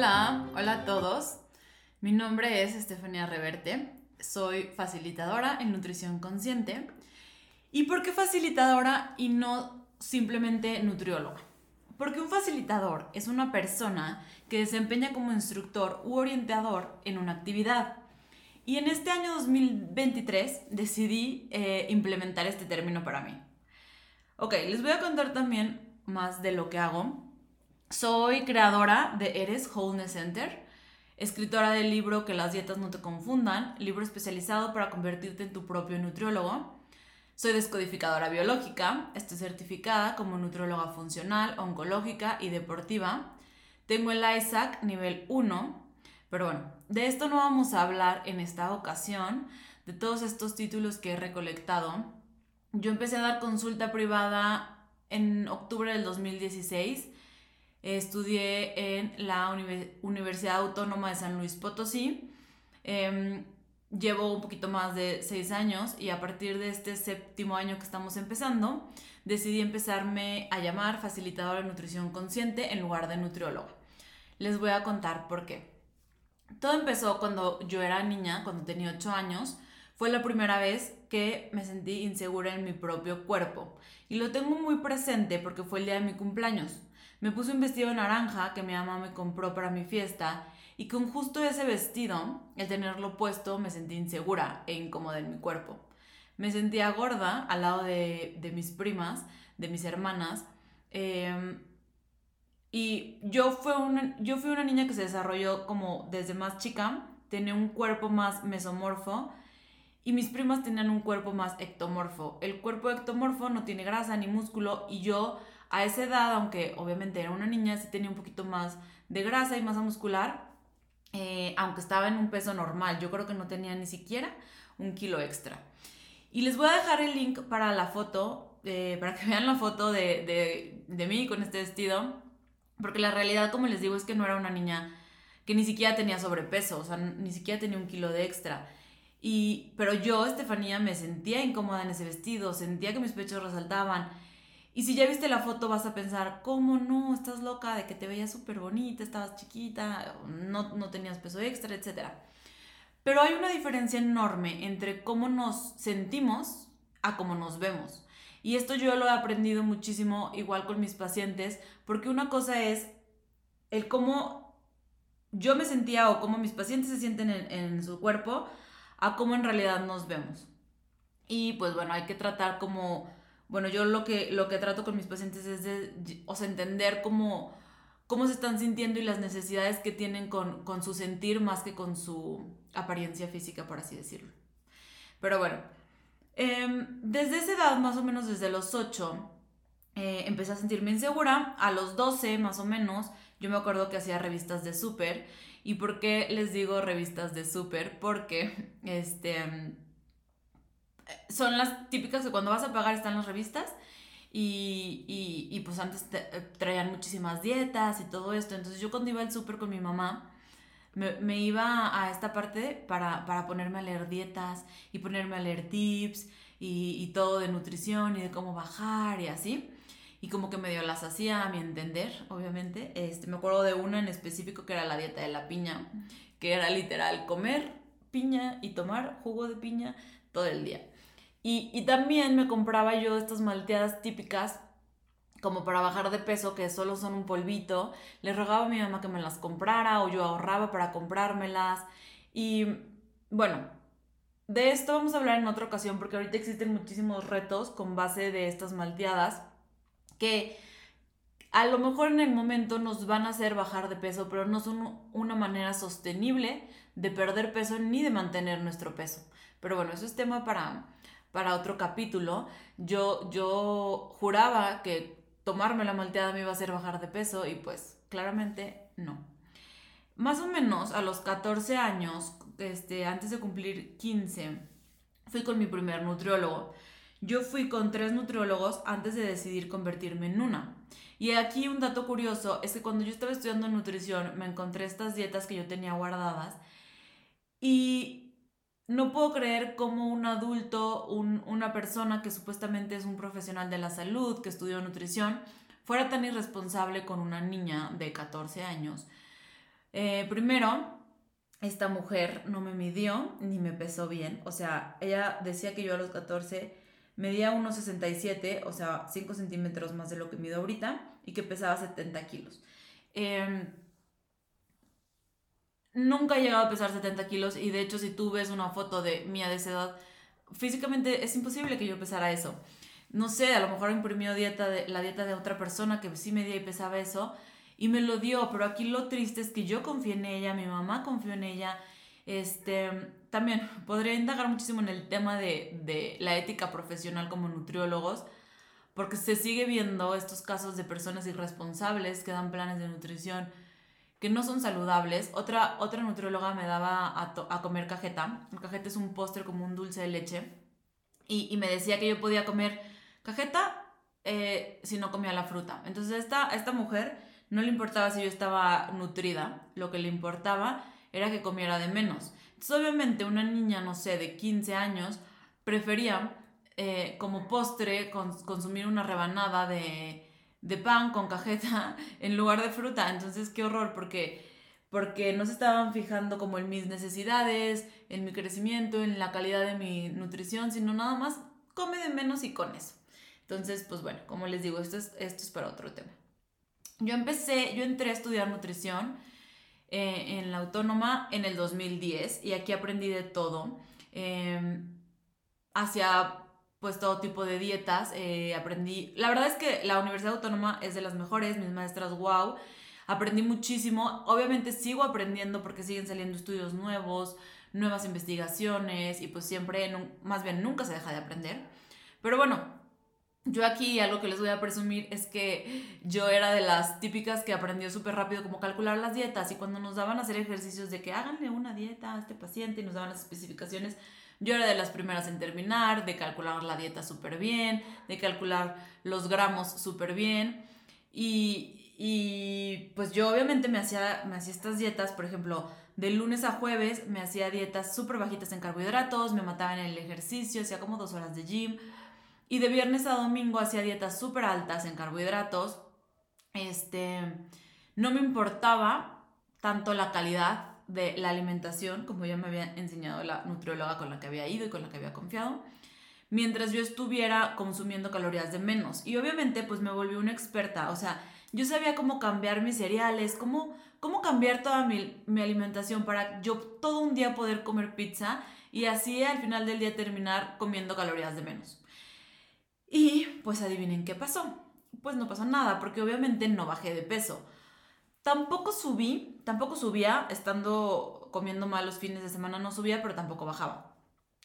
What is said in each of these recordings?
Hola, hola a todos. Mi nombre es Estefania Reverte. Soy facilitadora en nutrición consciente. ¿Y por qué facilitadora y no simplemente nutrióloga? Porque un facilitador es una persona que desempeña como instructor u orientador en una actividad. Y en este año 2023 decidí eh, implementar este término para mí. Ok, les voy a contar también más de lo que hago soy creadora de Eres Wholeness Center, escritora del libro Que las dietas no te confundan, libro especializado para convertirte en tu propio nutriólogo. Soy descodificadora biológica, estoy certificada como nutrióloga funcional, oncológica y deportiva. Tengo el ISAC nivel 1, pero bueno, de esto no vamos a hablar en esta ocasión, de todos estos títulos que he recolectado. Yo empecé a dar consulta privada en octubre del 2016 estudié en la Universidad Autónoma de San Luis Potosí. Em, llevo un poquito más de seis años y a partir de este séptimo año que estamos empezando, decidí empezarme a llamar facilitadora de nutrición consciente en lugar de nutrióloga. Les voy a contar por qué. Todo empezó cuando yo era niña, cuando tenía ocho años. Fue la primera vez que me sentí insegura en mi propio cuerpo. Y lo tengo muy presente porque fue el día de mi cumpleaños. Me puse un vestido naranja que mi mamá me compró para mi fiesta y con justo ese vestido, el tenerlo puesto, me sentí insegura e incómoda en mi cuerpo. Me sentía gorda al lado de, mis primas, de mis hermanas. Em, y yo, una, yo fui una niña que se desarrolló como desde más chica, tenía un cuerpo más mesomorfo y mis primas tenían un cuerpo más ectomorfo. El cuerpo ectomorfo no tiene grasa ni músculo y yo a esa edad, aunque obviamente era una niña, sí tenía un poquito más de grasa y masa muscular, eh, aunque estaba en un peso normal. Yo creo que no tenía ni siquiera un kilo extra. Y les voy a dejar el link para la foto, eh, para que vean la foto de, de, mí con este vestido, porque la realidad, como les digo, es que no era una niña que ni siquiera tenía sobrepeso, o sea, ni siquiera tenía un kilo de extra. Y, pero yo, Estefanía, me sentía incómoda en ese vestido, sentía que mis pechos resaltaban y si ya viste la foto vas a pensar, ¿cómo no? Estás loca de que te veías súper bonita, estabas chiquita, no, no tenías peso extra, etc. Pero hay una diferencia enorme entre cómo nos sentimos a cómo nos vemos. Y esto yo lo he aprendido muchísimo igual con mis pacientes, porque una cosa es el cómo yo me sentía o cómo mis pacientes se sienten en, en su cuerpo, a cómo en realidad nos vemos. Y pues bueno, hay que tratar como bueno, yo lo que, lo que trato con mis pacientes es de, o sea, entender cómo, cómo se están sintiendo y las necesidades que tienen con, su sentir más que con su apariencia física, por así decirlo. Pero bueno, em, desde esa edad, más o menos desde los 8, eh, empecé a sentirme insegura. A los 12, más o menos, yo me acuerdo que hacía revistas de súper. ¿Y por qué les digo revistas de súper? Porque, este son las típicas que cuando vas a pagar están las revistas. Y, y, y pues antes traían muchísimas dietas y todo esto. Entonces yo cuando iba al súper con mi mamá, me, me, iba a esta parte para, para, ponerme a leer dietas y ponerme a leer tips y, y, todo de nutrición y de cómo bajar y así. Y como que medio las hacía a mi entender, obviamente. Este, me acuerdo de una en específico que era la dieta de la piña, que era literal comer piña y tomar jugo de piña todo el día. Y, también me compraba yo estas malteadas típicas como para bajar de peso, que solo son un polvito. Le rogaba a mi mamá que me las comprara o yo ahorraba para comprármelas. Y bueno, de esto vamos a hablar en otra ocasión porque ahorita existen muchísimos retos con base de estas malteadas que a lo mejor en el momento nos van a hacer bajar de peso, pero no son una manera sostenible de perder peso ni de mantener nuestro peso. Pero bueno, eso es tema para, para otro capítulo, yo, yo juraba que tomarme la malteada me iba a hacer bajar de peso y pues claramente no. Más o menos a los 14 años, este, antes de cumplir 15, fui con mi primer nutriólogo. Yo fui con tres nutriólogos antes de decidir convertirme en una. Y aquí un dato curioso es que cuando yo estaba estudiando nutrición me encontré estas dietas que yo tenía guardadas y no puedo creer cómo un adulto, una persona que supuestamente es un profesional de la salud, que estudió nutrición, fuera tan irresponsable con una niña de 14 años. Eh, primero, esta mujer no me midió ni me pesó bien. O sea, ella decía que yo a los 14 medía 1,67, o sea, 5 centímetros más de lo que mido ahorita, y que pesaba 70 kilos. Em, nunca he llegado a pesar 70 kilos y de hecho si tú ves una foto de mía de esa edad, físicamente es imposible que yo pesara eso. No sé, a lo mejor imprimió dieta de, la dieta de otra persona que sí medía y pesaba eso y me lo dio, pero aquí lo triste es que yo confié en ella, mi mamá confió en ella. Este, también podría indagar muchísimo en el tema de, de la ética profesional como nutriólogos, porque se sigue viendo estos casos de personas irresponsables que dan planes de nutrición que no son saludables. Otra, otra nutrióloga me daba a, a comer cajeta. El cajeta es un póster como un dulce de leche. Y, y, me decía que yo podía comer cajeta eh, si no comía la fruta. Entonces esta, esta mujer no le importaba si yo estaba nutrida. Lo que le importaba era que comiera de menos. Entonces obviamente una niña, no sé, de 15 años, prefería eh, como postre consumir una rebanada de de pan con cajeta en lugar de fruta. Entonces, qué horror, porque, porque no se estaban fijando como en mis necesidades, en mi crecimiento, en la calidad de mi nutrición, sino nada más come de menos y con eso. Entonces, pues bueno, como les digo, esto es, esto es para otro tema. Yo empecé, yo entré a estudiar nutrición eh, en la autónoma en el 2010 y aquí aprendí de todo. Eh, hacia pues todo tipo de dietas. Eh, aprendí, la verdad es que la Universidad Autónoma es de las mejores, mis maestras, wow. Aprendí muchísimo. Obviamente sigo aprendiendo porque siguen saliendo estudios nuevos, nuevas investigaciones y pues siempre, más bien nunca se deja de aprender. Pero bueno, yo aquí algo que les voy a presumir es que yo era de las típicas que aprendió súper rápido cómo calcular las dietas y cuando nos daban a hacer ejercicios de que háganle una dieta a este paciente y nos daban las especificaciones, yo era de las primeras en terminar, de calcular la dieta súper bien, de calcular los gramos súper bien. Y, y, pues yo obviamente me hacía, me hacía estas dietas, por ejemplo, de lunes a jueves me hacía dietas súper bajitas en carbohidratos, me mataba en el ejercicio, hacía como dos horas de gym. Y de viernes a domingo hacía dietas súper altas en carbohidratos. Este, no me importaba tanto la calidad de la alimentación, como ya me había enseñado la nutrióloga con la que había ido y con la que había confiado, mientras yo estuviera consumiendo calorías de menos. Y obviamente pues me volví una experta, o sea, yo sabía cómo cambiar mis cereales, cómo, cómo cambiar toda mi, mi alimentación para yo todo un día poder comer pizza y así al final del día terminar comiendo calorías de menos. Y pues adivinen qué pasó. Pues no pasó nada, porque obviamente no bajé de peso. Tampoco subí, tampoco subía, estando comiendo mal los fines de semana no subía, pero tampoco bajaba.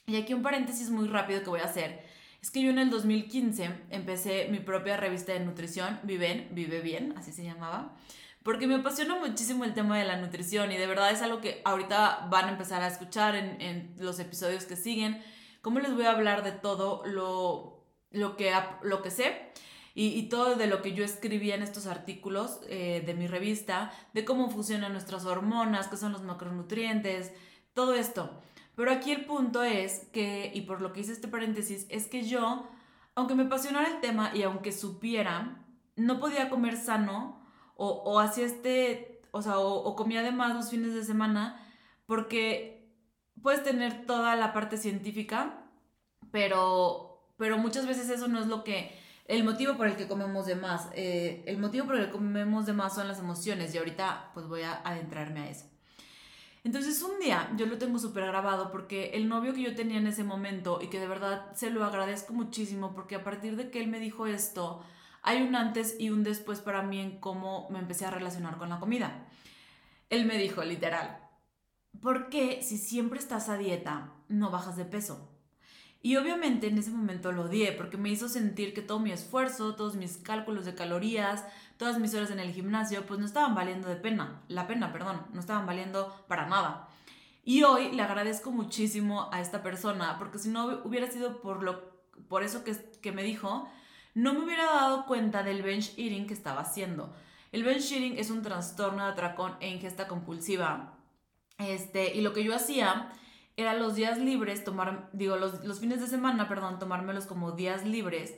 Y aquí un paréntesis muy rápido que voy a hacer. Es que yo en el 2015 empecé mi propia revista de nutrición, Viven, Vive Bien, así se llamaba, porque me apasiona muchísimo el tema de la nutrición y de verdad es algo que ahorita van a empezar a escuchar en, en los episodios que siguen, cómo les voy a hablar de todo lo, lo, que, lo que sé y, todo de lo que yo escribía en estos artículos eh, de mi revista, de cómo funcionan nuestras hormonas, qué son los macronutrientes, todo esto. Pero aquí el punto es que, y por lo que hice este paréntesis, es que yo, aunque me apasionara el tema y aunque supiera, no podía comer sano o, o hacía este, o sea, o, o comía además los fines de semana, porque puedes tener toda la parte científica, pero, pero muchas veces eso no es lo que el motivo por el que comemos de más. Eh, el motivo por el que comemos de más son las emociones y ahorita pues voy a adentrarme a eso. Entonces un día yo lo tengo súper grabado porque el novio que yo tenía en ese momento y que de verdad se lo agradezco muchísimo porque a partir de que él me dijo esto, hay un antes y un después para mí en cómo me empecé a relacionar con la comida. Él me dijo literal, ¿por qué si siempre estás a dieta no bajas de peso? Y obviamente en ese momento lo odié porque me hizo sentir que todo mi esfuerzo, todos mis cálculos de calorías, todas mis horas en el gimnasio, pues no estaban valiendo de pena, la pena, perdón, no estaban valiendo para nada. Y hoy le agradezco muchísimo a esta persona porque si no hubiera sido por, lo, por eso que, que me dijo, no me hubiera dado cuenta del bench eating que estaba haciendo. El bench eating es un trastorno de atracón e ingesta compulsiva. Este, y lo que yo hacía era los días libres, tomar, digo, los, los fines de semana, perdón, tomármelos como días libres.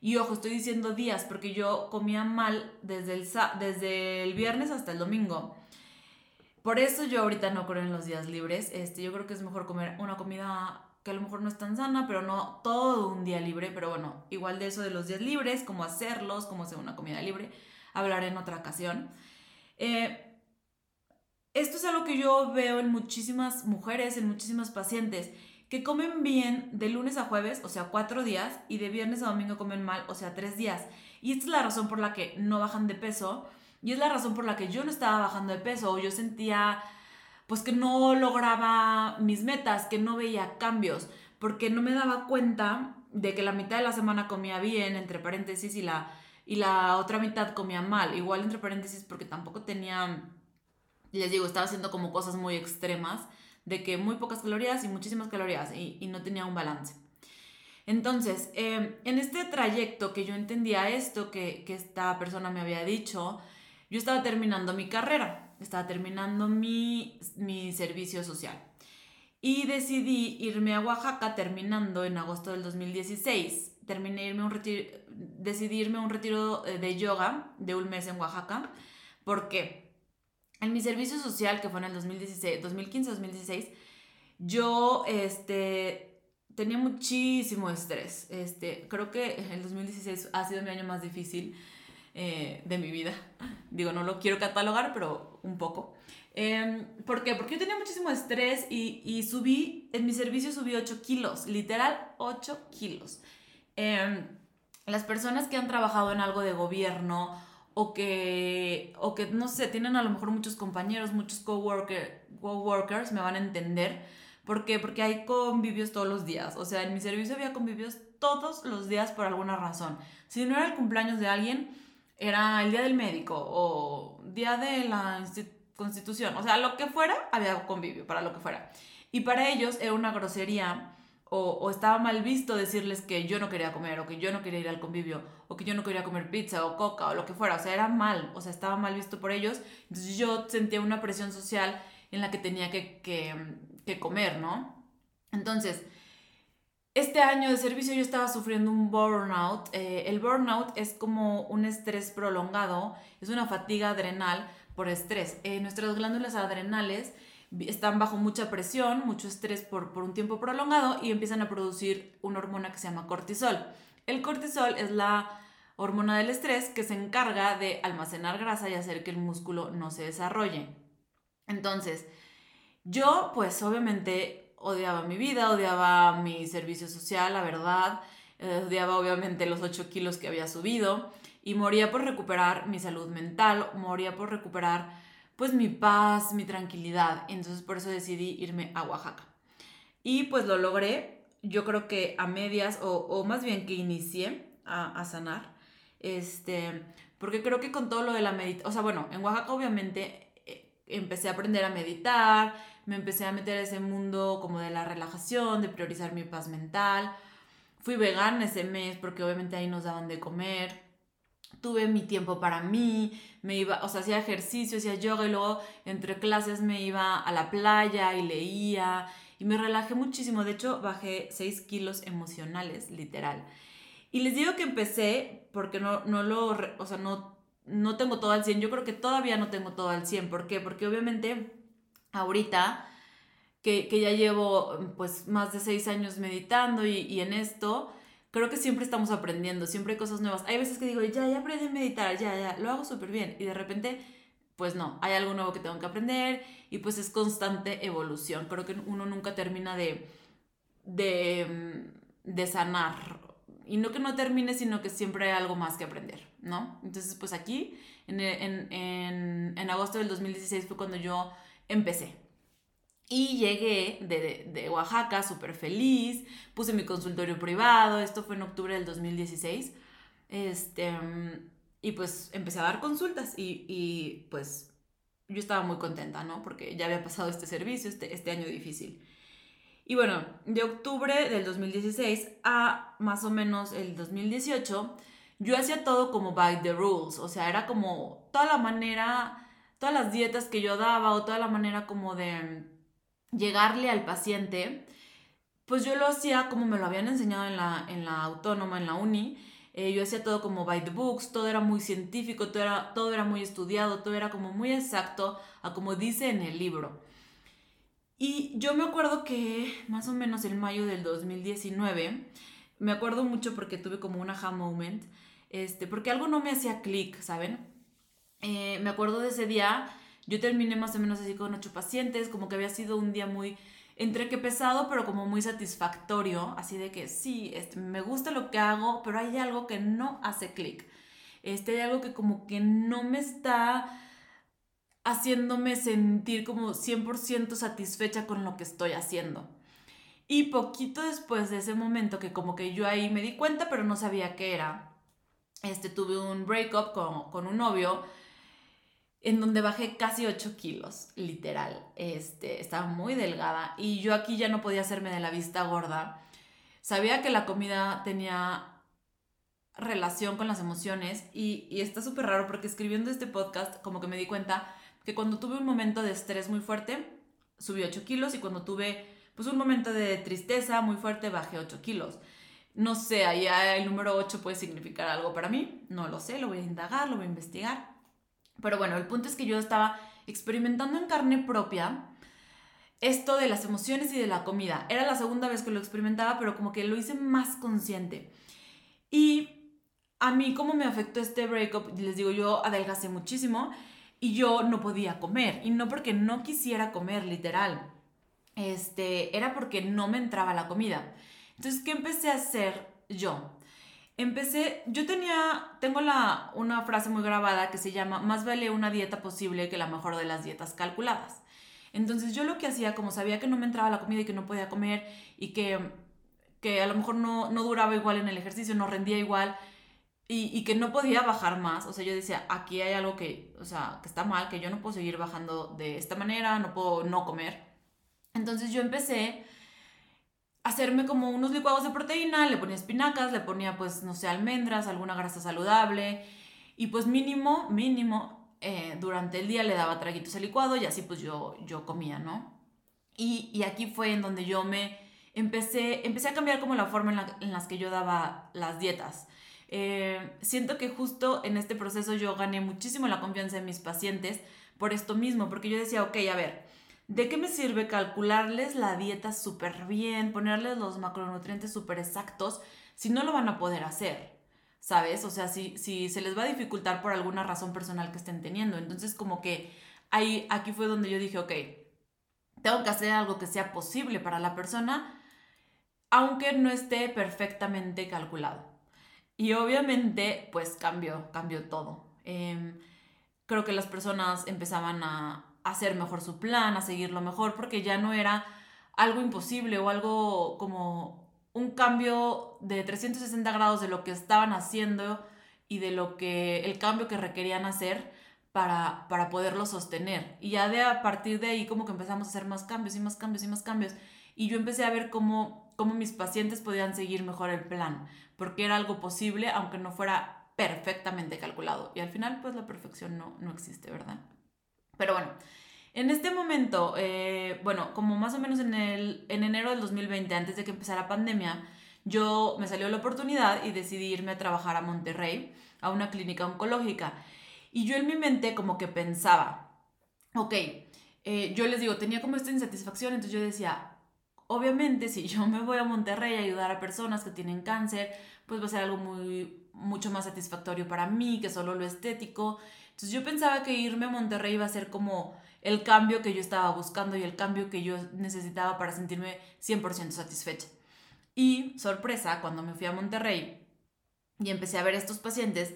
Y ojo, estoy diciendo días porque yo comía mal desde el, desde el viernes hasta el domingo. Por eso yo ahorita no creo en los días libres. Este, yo creo que es mejor comer una comida que a lo mejor no es tan sana, pero no todo un día libre. Pero bueno, igual de eso de los días libres, cómo hacerlos, cómo hacer una comida libre, hablaré en otra ocasión. Eh, esto es algo que yo veo en muchísimas mujeres, en muchísimas pacientes, que comen bien de lunes a jueves, o sea, cuatro días, y de viernes a domingo comen mal, o sea, tres días. Y esta es la razón por la que no bajan de peso, y es la razón por la que yo no estaba bajando de peso, o yo sentía pues que no lograba mis metas, que no veía cambios, porque no me daba cuenta de que la mitad de la semana comía bien, entre paréntesis, y la, y la otra mitad comía mal, igual entre paréntesis porque tampoco tenía les digo, estaba haciendo como cosas muy extremas, de que muy pocas calorías y muchísimas calorías y, no tenía un balance. Entonces, em, en este trayecto que yo entendía esto que, esta persona me había dicho, yo estaba terminando mi carrera, estaba terminando mi, mi servicio social. Y decidí irme a Oaxaca terminando en agosto del 2016. Terminé irme un retiro, irme a un retiro eh, de yoga de un mes en Oaxaca. ¿Por qué? En mi servicio social, que fue en el 2016, 2015-2016, yo este, tenía muchísimo estrés. Este, creo que el 2016 ha sido mi año más difícil eh, de mi vida. Digo, no lo quiero catalogar, pero un poco. Eh, ¿Por qué? Porque yo tenía muchísimo estrés y, y, subí, en mi servicio subí 8 kilos, literal 8 kilos. Em, las personas que han trabajado en algo de gobierno o que, o que, no sé, tienen a lo mejor muchos compañeros, muchos coworker, coworkers, me van a entender. ¿Por qué? Porque hay convivios todos los días. O sea, en mi servicio había convivios todos los días por alguna razón. Si no era el cumpleaños de alguien, era el día del médico o día de la constitución. O sea, lo que fuera, había convivio, para lo que fuera. Y para ellos era una grosería o, estaba mal visto decirles que yo no quería comer o que yo no quería ir al convivio o que yo no quería comer pizza o coca o lo que fuera, o sea, era mal, o sea, estaba mal visto por ellos, entonces yo sentía una presión social en la que tenía que, que, comer, ¿no? Entonces, este año de servicio yo estaba sufriendo un burnout. Eh, el burnout es como un estrés prolongado, es una fatiga adrenal por estrés. Eh, nuestras glándulas adrenales están bajo mucha presión, mucho estrés por, por un tiempo prolongado y empiezan a producir una hormona que se llama cortisol. El cortisol es la hormona del estrés que se encarga de almacenar grasa y hacer que el músculo no se desarrolle. Entonces, yo pues obviamente odiaba mi vida, odiaba mi servicio social, la verdad, eh, odiaba obviamente los 8 kilos que había subido y moría por recuperar mi salud mental, moría por recuperar pues mi paz, mi tranquilidad. Entonces por eso decidí irme a Oaxaca. Y pues lo logré, yo creo que a medias, o, más bien que inicié a, sanar, este, porque creo que con todo lo de la meditación, o sea, bueno, en Oaxaca obviamente eh, empecé a aprender a meditar, me empecé a meter a ese mundo como de la relajación, de priorizar mi paz mental. Fui vegana ese mes porque obviamente ahí nos daban de comer tuve mi tiempo para mí, me iba, o sea, hacía ejercicio, hacía yoga y luego entre clases me iba a la playa y leía y me relajé muchísimo. De hecho, bajé 6 kilos emocionales, literal. Y les digo que empecé porque no, no lo, o sea, no, no tengo todo al 100. Yo creo que todavía no tengo todo al 100. ¿Por qué? Porque obviamente ahorita que, que ya llevo pues más de 6 años meditando y, y en esto, creo que siempre estamos aprendiendo, siempre hay cosas nuevas. Hay veces que digo, ya, ya aprendí a meditar, ya, ya, lo hago súper bien. Y de repente, pues no, hay algo nuevo que tengo que aprender y pues es constante evolución. Creo que uno nunca termina de, de, de sanar. Y no que no termine, sino que siempre hay algo más que aprender, ¿no? Entonces, pues aquí, en, en, en, en agosto del 2016 fue cuando yo empecé. Y llegué de, de Oaxaca súper feliz, puse mi consultorio privado, esto fue en octubre del 2016, este, y pues empecé a dar consultas y, y, pues yo estaba muy contenta, ¿no? Porque ya había pasado este servicio, este, este año difícil. Y bueno, de octubre del 2016 a más o menos el 2018, yo hacía todo como by the rules, o sea, era como toda la manera, todas las dietas que yo daba o toda la manera como de llegarle al paciente, pues yo lo hacía como me lo habían enseñado en la, en la autónoma, en la uni, Eh, yo hacía todo como by the books, todo era muy científico, todo era, todo era muy estudiado, todo era como muy exacto a como dice en el libro. Y yo me acuerdo que más o menos en mayo del 2019, me acuerdo mucho porque tuve como un aha moment, este, porque algo no me hacía clic, ¿saben? Eh, me acuerdo de ese día, yo terminé más o menos así con ocho pacientes, como que había sido un día muy, entre que pesado, pero como muy satisfactorio, así de que sí, este, me gusta lo que hago, pero hay algo que no hace clic. Este, hay algo que como que no me está haciéndome sentir como 100% satisfecha con lo que estoy haciendo. Y poquito después de ese momento que como que yo ahí me di cuenta, pero no sabía qué era, este, tuve un breakup con, con un novio en donde bajé casi 8 kilos, literal. Este, estaba muy delgada y yo aquí ya no podía hacerme de la vista gorda. Sabía que la comida tenía relación con las emociones y, y está súper raro porque escribiendo este podcast como que me di cuenta que cuando tuve un momento de estrés muy fuerte, subí 8 kilos y cuando tuve pues un momento de tristeza muy fuerte, bajé 8 kilos. No sé, allá el número 8 puede significar algo para mí, no lo sé, lo voy a indagar, lo voy a investigar. Pero bueno, el punto es que yo estaba experimentando en carne propia esto de las emociones y de la comida. Era la segunda vez que lo experimentaba, pero como que lo hice más consciente. Y a mí, como me afectó este breakup, les digo, yo adelgacé muchísimo y yo no podía comer. Y no porque no quisiera comer, literal. Este, era porque no me entraba la comida. Entonces, ¿qué empecé a hacer yo? Empecé, yo tenía, tengo la, una frase muy grabada que se llama, más vale una dieta posible que la mejor de las dietas calculadas. Entonces yo lo que hacía, como sabía que no me entraba la comida y que no podía comer y que, que a lo mejor no, no duraba igual en el ejercicio, no rendía igual, y, que no podía bajar más. O sea, yo decía, aquí hay algo que, o sea, que está mal, que yo no puedo seguir bajando de esta manera, no puedo no comer. Entonces yo empecé hacerme como unos licuados de proteína, le ponía espinacas, le ponía pues, no sé, almendras, alguna grasa saludable. Y pues mínimo, mínimo, eh, durante el día le daba traguitos al licuado y así pues yo, yo comía, ¿no? Y, y aquí fue en donde yo me empecé, empecé a cambiar como la forma en, la, las que yo daba las dietas. Eh, siento que justo en este proceso yo gané muchísimo la confianza de mis pacientes por esto mismo, porque yo decía, ok, a ver, ¿de qué me sirve calcularles la dieta súper bien, ponerles los macronutrientes súper exactos si no lo van a poder hacer? ¿Sabes? O sea, si, si se les va a dificultar por alguna razón personal que estén teniendo. Entonces, como que ahí, aquí fue donde yo dije, ok, tengo que hacer algo que sea posible para la persona, aunque no esté perfectamente calculado. Y obviamente, pues cambió, cambió todo. Em, creo que las personas empezaban a hacer mejor su plan, a seguirlo mejor, porque ya no era algo imposible o algo como un cambio de 360 grados de lo que estaban haciendo y de lo que el cambio que requerían hacer para, para poderlo sostener. Y ya de a partir de ahí como que empezamos a hacer más cambios y más cambios y más cambios. Y yo empecé a ver cómo, cómo mis pacientes podían seguir mejor el plan porque era algo posible, aunque no fuera perfectamente calculado. Y al final, pues la perfección no, no existe, ¿verdad? Pero bueno, en este momento, eh, bueno, como más o menos en, el, en enero del 2020, antes de que empezara pandemia, yo me salió la oportunidad y decidí irme a trabajar a Monterrey, a una clínica oncológica. Y yo en mi mente como que pensaba, ok, eh, yo les digo, tenía como esta insatisfacción, entonces yo decía, Obviamente, si yo me voy a Monterrey a ayudar a personas que tienen cáncer, pues va a ser algo muy, mucho más satisfactorio para mí que solo lo estético. Entonces yo pensaba que irme a Monterrey iba a ser como el cambio que yo estaba buscando y el cambio que yo necesitaba para sentirme 100% satisfecha. Y sorpresa, cuando me fui a Monterrey y empecé a ver a estos pacientes,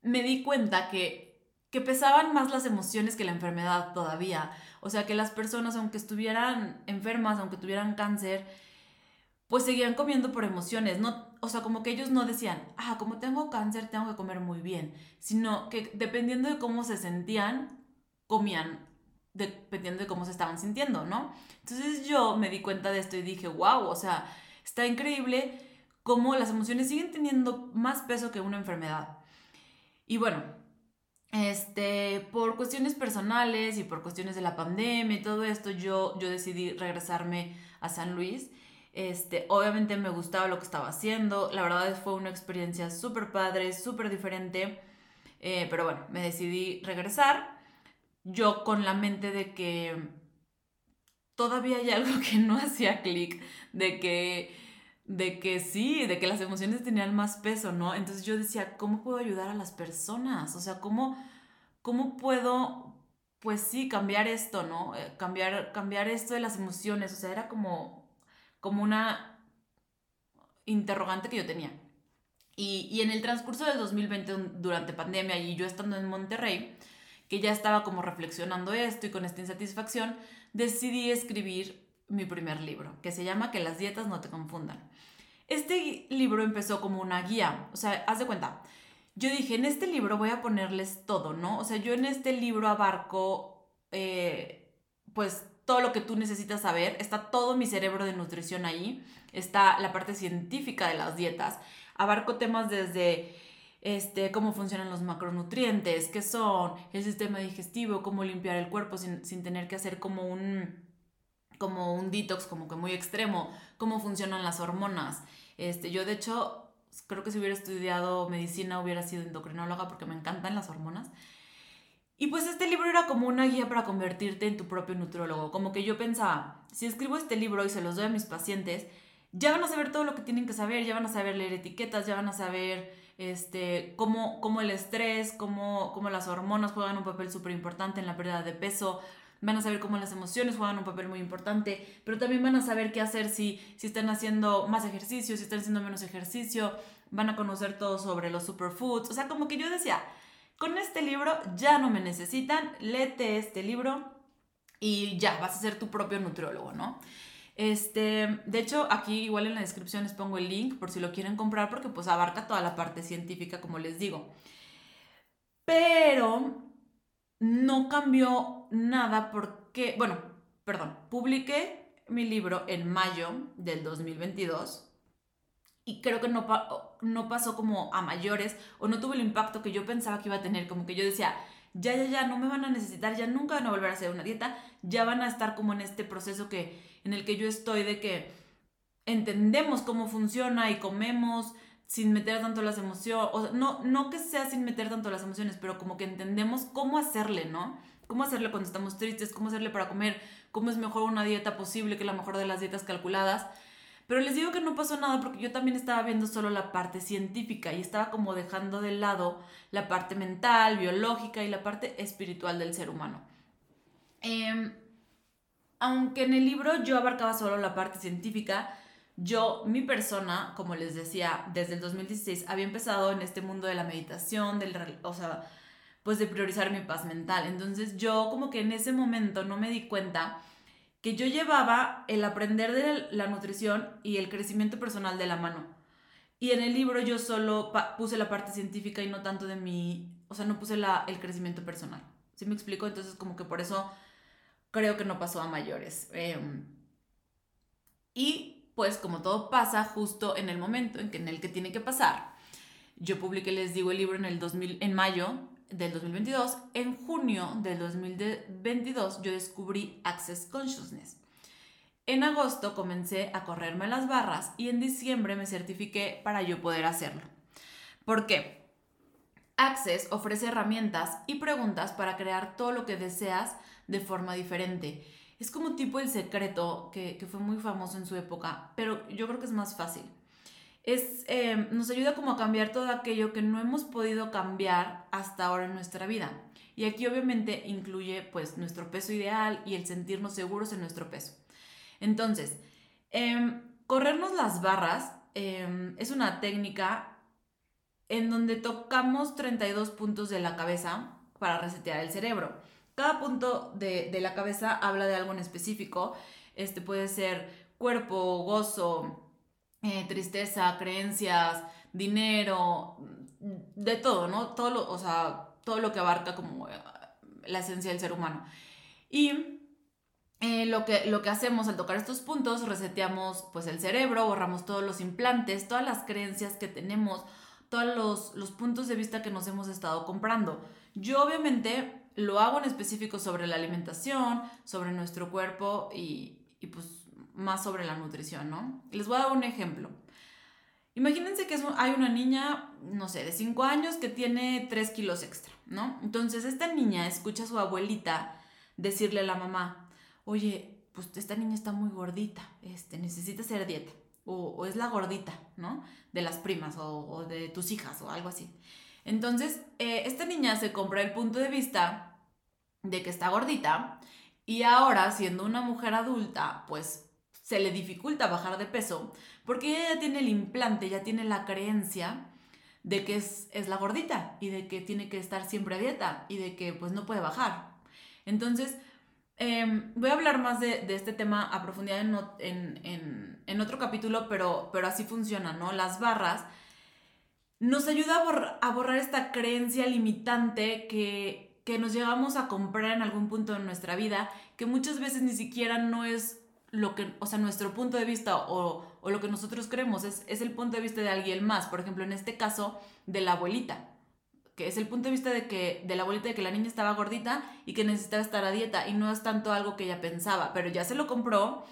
me di cuenta que, que pesaban más las emociones que la enfermedad todavía. O sea que las personas, aunque estuvieran enfermas, aunque tuvieran cáncer, pues seguían comiendo por emociones. No, o sea, como que ellos no decían, ah, como tengo cáncer, tengo que comer muy bien. Sino que dependiendo de cómo se sentían, comían dependiendo de cómo se estaban sintiendo, ¿no? Entonces yo me di cuenta de esto y dije, wow, o sea, está increíble cómo las emociones siguen teniendo más peso que una enfermedad. Y bueno, este, por cuestiones personales y por cuestiones de la pandemia y todo esto, yo, yo decidí regresarme a San Luis. Este, obviamente me gustaba lo que estaba haciendo. La verdad fue una experiencia súper padre, súper diferente. Eh, pero bueno, me decidí regresar. Yo con la mente de que todavía hay algo que no hacía clic, de que, de que sí, de que las emociones tenían más peso, ¿no? Entonces yo decía, ¿cómo puedo ayudar a las personas? O sea, ¿cómo, cómo puedo, pues sí, cambiar esto, ¿no? Eh, cambiar, cambiar esto de las emociones. O sea, era como, como una interrogante que yo tenía. Y, y en el transcurso del 2020, durante pandemia, y yo estando en Monterrey, que ya estaba como reflexionando esto y con esta insatisfacción, decidí escribir mi primer libro, que se llama Que las dietas no te confundan. Este libro empezó como una guía, o sea, haz de cuenta, yo dije, en este libro voy a ponerles todo, ¿no? O sea, yo en este libro abarco, eh, pues, todo lo que tú necesitas saber, está todo mi cerebro de nutrición ahí, está la parte científica de las dietas, abarco temas desde este, cómo funcionan los macronutrientes, qué son, el sistema digestivo, cómo limpiar el cuerpo sin, sin tener que hacer como un, como un detox como que muy extremo, cómo funcionan las hormonas. Este, yo de hecho creo que si hubiera estudiado medicina hubiera sido endocrinóloga porque me encantan las hormonas. Y pues este libro era como una guía para convertirte en tu propio nutrólogo. Como que yo pensaba, si escribo este libro y se los doy a mis pacientes, ya van a saber todo lo que tienen que saber, ya van a saber leer etiquetas, ya van a saber este, cómo, cómo el estrés, cómo, cómo las hormonas juegan un papel súper importante en la pérdida de peso, van a saber cómo las emociones juegan un papel muy importante, pero también van a saber qué hacer si, si están haciendo más ejercicio, si están haciendo menos ejercicio, van a conocer todo sobre los superfoods, o sea, como que yo decía, con este libro ya no me necesitan, léete este libro y ya, vas a ser tu propio nutriólogo, ¿no? Este, de hecho, aquí igual en la descripción les pongo el link por si lo quieren comprar porque pues abarca toda la parte científica, como les digo. Pero no cambió nada porque, bueno, perdón, publiqué mi libro en mayo del 2022 y creo que no, no pasó como a mayores o no tuvo el impacto que yo pensaba que iba a tener, como que yo decía, ya, ya, ya, no me van a necesitar, ya nunca van a volver a hacer una dieta, ya van a estar como en este proceso que, en el que yo estoy de que entendemos cómo funciona y comemos sin meter tanto las emociones, o no, no que sea sin meter tanto las emociones, pero como que entendemos cómo hacerle, ¿no? Cómo hacerle cuando estamos tristes, cómo hacerle para comer, cómo es mejor una dieta posible que la mejor de las dietas calculadas. Pero les digo que no pasó nada porque yo también estaba viendo solo la parte científica y estaba como dejando de lado la parte mental, biológica y la parte espiritual del ser humano. Em, aunque en el libro yo abarcaba solo la parte científica, yo, mi persona, como les decía, desde el 2016 había empezado en este mundo de la meditación, del, o sea, pues de priorizar mi paz mental. Entonces yo como que en ese momento no me di cuenta que yo llevaba el aprender de la nutrición y el crecimiento personal de la mano. Y en el libro yo solo puse la parte científica y no tanto de mi, o sea, no puse la, el crecimiento personal. ¿Sí me explico? Entonces como que por eso creo que no pasó a mayores. Em, y pues como todo pasa justo en el momento en, que, en el que tiene que pasar, yo publiqué, les digo, el libro en, el 2000, en mayo del 2022, en junio del 2022 yo descubrí Access Consciousness. En agosto comencé a correrme las barras y en diciembre me certifiqué para yo poder hacerlo. ¿Por qué? Access ofrece herramientas y preguntas para crear todo lo que deseas de forma diferente. Es como tipo el secreto que, que fue muy famoso en su época, pero yo creo que es más fácil es, eh, nos ayuda como a cambiar todo aquello que no hemos podido cambiar hasta ahora en nuestra vida. Y aquí obviamente incluye pues nuestro peso ideal y el sentirnos seguros en nuestro peso. Entonces, em, corrernos las barras em, es una técnica en donde tocamos 32 puntos de la cabeza para resetear el cerebro. Cada punto de, de la cabeza habla de algo en específico. Este puede ser cuerpo, gozo, eh, tristeza, creencias, dinero, de todo, ¿no? Todo lo, o sea, todo lo que abarca como eh, la esencia del ser humano. Y eh, lo, que, lo que hacemos al tocar estos puntos, reseteamos pues el cerebro, borramos todos los implantes, todas las creencias que tenemos, todos los, los puntos de vista que nos hemos estado comprando. Yo obviamente lo hago en específico sobre la alimentación, sobre nuestro cuerpo y, y pues más sobre la nutrición, ¿no? Les voy a dar un ejemplo. Imagínense que hay una niña, no sé, de 5 años que tiene 3 kilos extra, ¿no? Entonces esta niña escucha a su abuelita decirle a la mamá, oye, pues esta niña está muy gordita, este, necesita hacer dieta, o, es la gordita, ¿no? De las primas o, de tus hijas o algo así. Entonces, eh, esta niña se compra el punto de vista de que está gordita y ahora, siendo una mujer adulta, pues se le dificulta bajar de peso porque ella ya tiene el implante, ya tiene la creencia de que es, es la gordita y de que tiene que estar siempre a dieta y de que pues no puede bajar. Entonces, em, voy a hablar más de, este tema a profundidad en, otro capítulo, pero, pero así funciona, ¿no? Las barras nos ayuda a, a borrar esta creencia limitante que, que nos llegamos a comprar en algún punto de nuestra vida, que muchas veces ni siquiera no es lo que, o sea, nuestro punto de vista o, lo que nosotros creemos, es, es, el punto de vista de alguien más. Por ejemplo, en este caso, de la abuelita, que es el punto de vista de que, de la abuelita que la niña estaba gordita y que necesitaba estar a dieta y no es tanto algo que ella pensaba, pero ya se lo compró,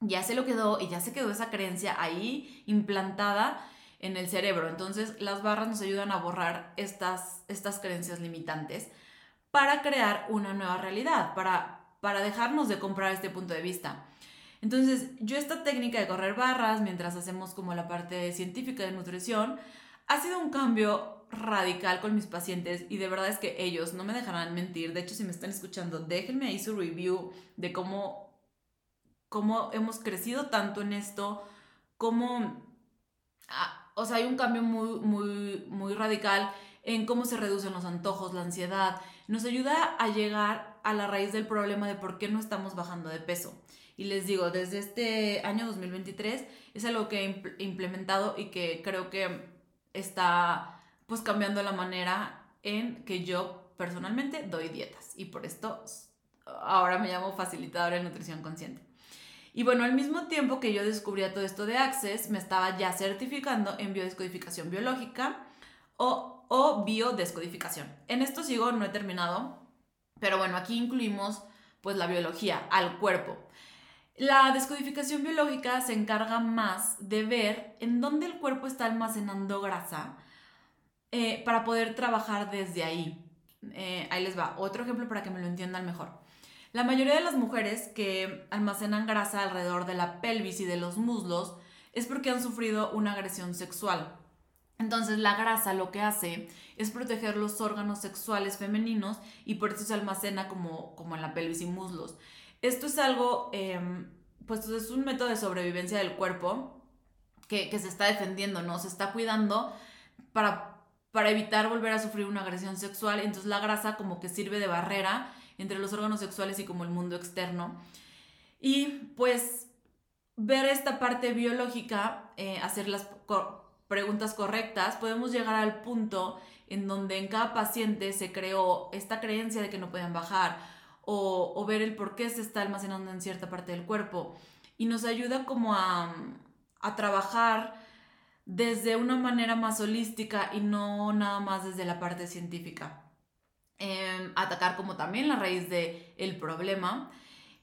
ya se lo quedó y ya se quedó esa creencia ahí implantada en el cerebro. Entonces, las barras nos ayudan a borrar estas, estas creencias limitantes para crear una nueva realidad, para, para dejarnos de comprar este punto de vista. Entonces, yo esta técnica de correr barras mientras hacemos como la parte científica de nutrición, ha sido un cambio radical con mis pacientes y de verdad es que ellos no me dejarán mentir. De hecho, si me están escuchando, déjenme ahí su review de cómo, cómo hemos crecido tanto en esto, cómo, ah, o sea, hay un cambio muy, muy, muy radical en cómo se reducen los antojos, la ansiedad. Nos ayuda a llegar a la raíz del problema de por qué no estamos bajando de peso. Y les digo, desde este año 2023 es algo que he implementado y que creo que está pues cambiando la manera en que yo personalmente doy dietas. Y por esto ahora me llamo facilitadora de nutrición consciente. Y bueno, al mismo tiempo que yo descubría todo esto de Access, me estaba ya certificando en biodescodificación biológica o, o biodescodificación. En esto sigo, no he terminado, pero bueno, aquí incluimos pues la biología al cuerpo. La descodificación biológica se encarga más de ver en dónde el cuerpo está almacenando grasa eh, para poder trabajar desde ahí. Eh, ahí les va, otro ejemplo para que me lo entiendan mejor. La mayoría de las mujeres que almacenan grasa alrededor de la pelvis y de los muslos es porque han sufrido una agresión sexual. Entonces la grasa lo que hace es proteger los órganos sexuales femeninos y por eso se almacena como, como en la pelvis y muslos. Esto es algo, em, pues es un método de sobrevivencia del cuerpo que, se está defendiendo, ¿no? Se está cuidando para, para evitar volver a sufrir una agresión sexual. Entonces la grasa como que sirve de barrera entre los órganos sexuales y como el mundo externo. Y pues ver esta parte biológica, eh, hacer las preguntas correctas, podemos llegar al punto en donde en cada paciente se creó esta creencia de que no pueden bajar o, ver el por qué se está almacenando en cierta parte del cuerpo. Y nos ayuda como a, trabajar desde una manera más holística y no nada más desde la parte científica. Em, atacar como también la raíz del el problema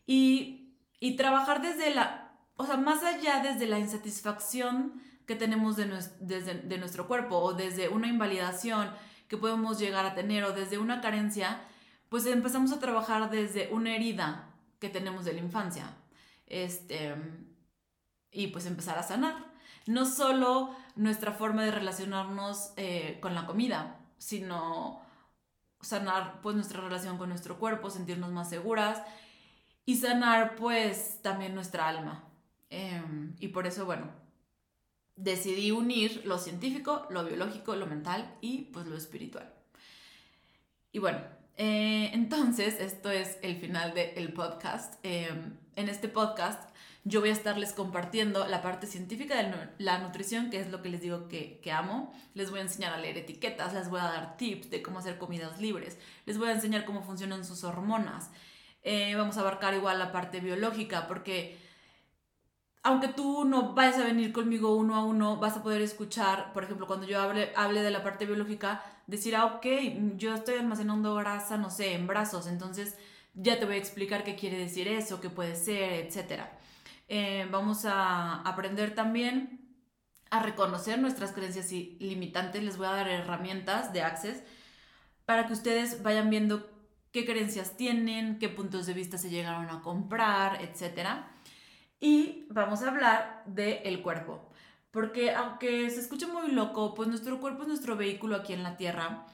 y, trabajar desde la, o sea, más allá desde la insatisfacción que tenemos de, desde, de nuestro cuerpo o desde una invalidación que podemos llegar a tener o desde una carencia, pues empezamos a trabajar desde una herida que tenemos de la infancia. Este, y pues empezar a sanar. No solo nuestra forma de relacionarnos eh, con la comida, sino sanar pues nuestra relación con nuestro cuerpo, sentirnos más seguras y sanar pues también nuestra alma. Em, y por eso, bueno, decidí unir lo científico, lo biológico, lo mental y pues lo espiritual. Y bueno, eh, entonces, esto es el final del podcast. Em, en este podcast yo voy a estarles compartiendo la parte científica de la nutrición, que es lo que les digo que, que, amo. Les voy a enseñar a leer etiquetas, les voy a dar tips de cómo hacer comidas libres, les voy a enseñar cómo funcionan sus hormonas. Eh, vamos a abarcar igual la parte biológica, porque aunque tú no vayas a venir conmigo uno a uno, vas a poder escuchar, por ejemplo, cuando yo hable, de la parte biológica, decir, ah, ok, yo estoy almacenando grasa, no sé, en brazos, entonces ya te voy a explicar qué quiere decir eso, qué puede ser, etc. Eh, vamos a aprender también a reconocer nuestras creencias limitantes. Les voy a dar herramientas de Access para que ustedes vayan viendo qué creencias tienen, qué puntos de vista se llegaron a comprar, etc. Y vamos a hablar del cuerpo. Porque aunque se escuche muy loco, pues nuestro cuerpo es nuestro vehículo aquí en la Tierra.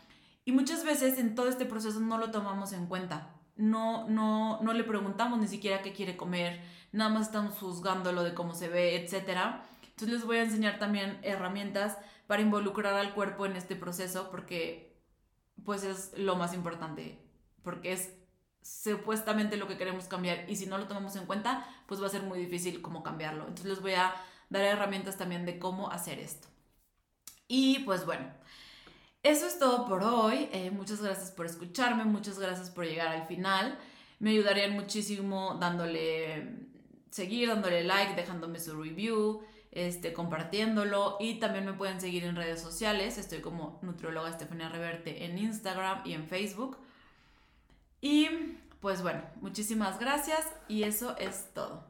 Y muchas veces en todo este proceso no lo tomamos en cuenta. No, no, no le preguntamos ni siquiera qué quiere comer, nada más estamos juzgándolo de cómo se ve, etc. Entonces les voy a enseñar también herramientas para involucrar al cuerpo en este proceso porque pues es lo más importante, porque es supuestamente lo que queremos cambiar y si no lo tomamos en cuenta, pues va a ser muy difícil cómo cambiarlo. Entonces les voy a dar herramientas también de cómo hacer esto. Y pues bueno, eso es todo por hoy. Eh, muchas gracias por escucharme, muchas gracias por llegar al final. Me ayudarían muchísimo dándole seguir, dándole like, dejándome su review, este, compartiéndolo y también me pueden seguir en redes sociales. Estoy como nutrióloga Estefania Reverte en Instagram y en Facebook. Y pues bueno, muchísimas gracias y eso es todo.